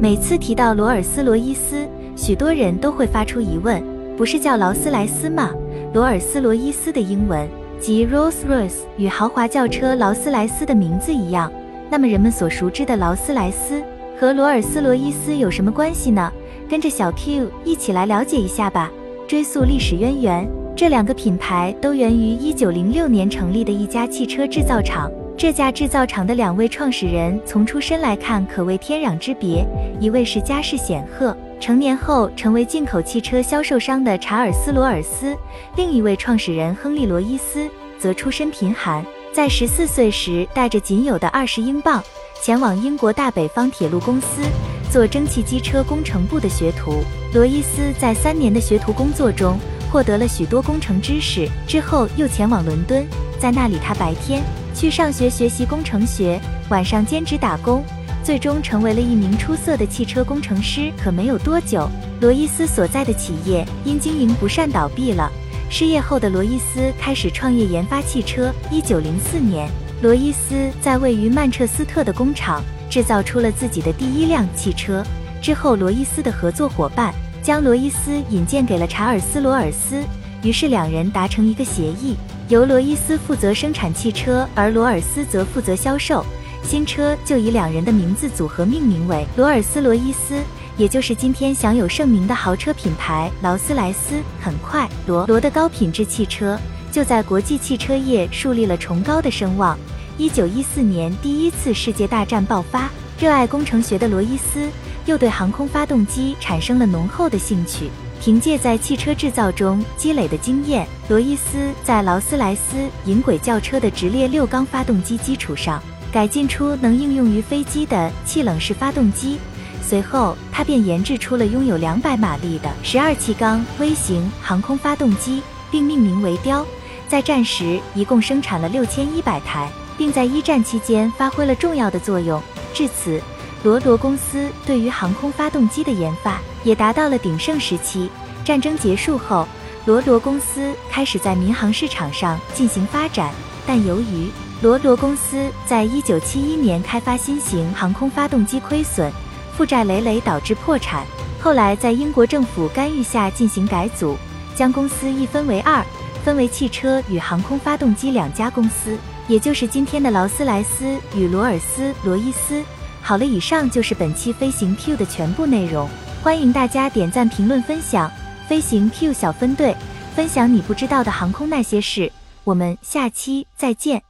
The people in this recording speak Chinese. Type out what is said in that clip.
每次提到罗尔斯罗伊斯，许多人都会发出疑问：不是叫劳斯莱斯吗？罗尔斯罗伊斯的英文即 Rolls-Royce，与豪华轿车劳斯莱斯的名字一样。那么人们所熟知的劳斯莱斯和罗尔斯罗伊斯有什么关系呢？跟着小 Q 一起来了解一下吧。追溯历史渊源，这两个品牌都源于1906年成立的一家汽车制造厂。这家制造厂的两位创始人从出身来看可谓天壤之别，一位是家世显赫，成年后成为进口汽车销售商的查尔斯·罗尔斯；另一位创始人亨利·罗伊斯则出身贫寒，在十四岁时带着仅有的二十英镑，前往英国大北方铁路公司做蒸汽机车工程部的学徒。罗伊斯在三年的学徒工作中获得了许多工程知识，之后又前往伦敦，在那里他白天。去上学学习工程学，晚上兼职打工，最终成为了一名出色的汽车工程师。可没有多久，罗伊斯所在的企业因经营不善倒闭了。失业后的罗伊斯开始创业研发汽车。一九零四年，罗伊斯在位于曼彻斯特的工厂制造出了自己的第一辆汽车。之后，罗伊斯的合作伙伴将罗伊斯引荐给了查尔斯·罗尔斯，于是两人达成一个协议。由罗伊斯负责生产汽车，而罗尔斯则负责销售。新车就以两人的名字组合命名为罗尔斯罗伊斯，也就是今天享有盛名的豪车品牌劳斯莱斯。很快，罗罗的高品质汽车就在国际汽车业树立了崇高的声望。一九一四年，第一次世界大战爆发，热爱工程学的罗伊斯又对航空发动机产生了浓厚的兴趣。凭借在汽车制造中积累的经验，罗伊斯在劳斯莱斯银轨轿车的直列六缸发动机基础上，改进出能应用于飞机的气冷式发动机。随后，他便研制出了拥有两百马力的十二气缸微型航空发动机，并命名为“雕”。在战时，一共生产了六千一百台，并在一战期间发挥了重要的作用。至此，罗罗公司对于航空发动机的研发也达到了鼎盛时期。战争结束后，罗罗公司开始在民航市场上进行发展，但由于罗罗公司在一九七一年开发新型航空发动机亏损，负债累累，导致破产。后来在英国政府干预下进行改组，将公司一分为二，分为汽车与航空发动机两家公司，也就是今天的劳斯莱斯与罗尔斯罗伊斯。好了，以上就是本期飞行 Q 的全部内容。欢迎大家点赞、评论、分享。飞行 Q 小分队分享你不知道的航空那些事。我们下期再见。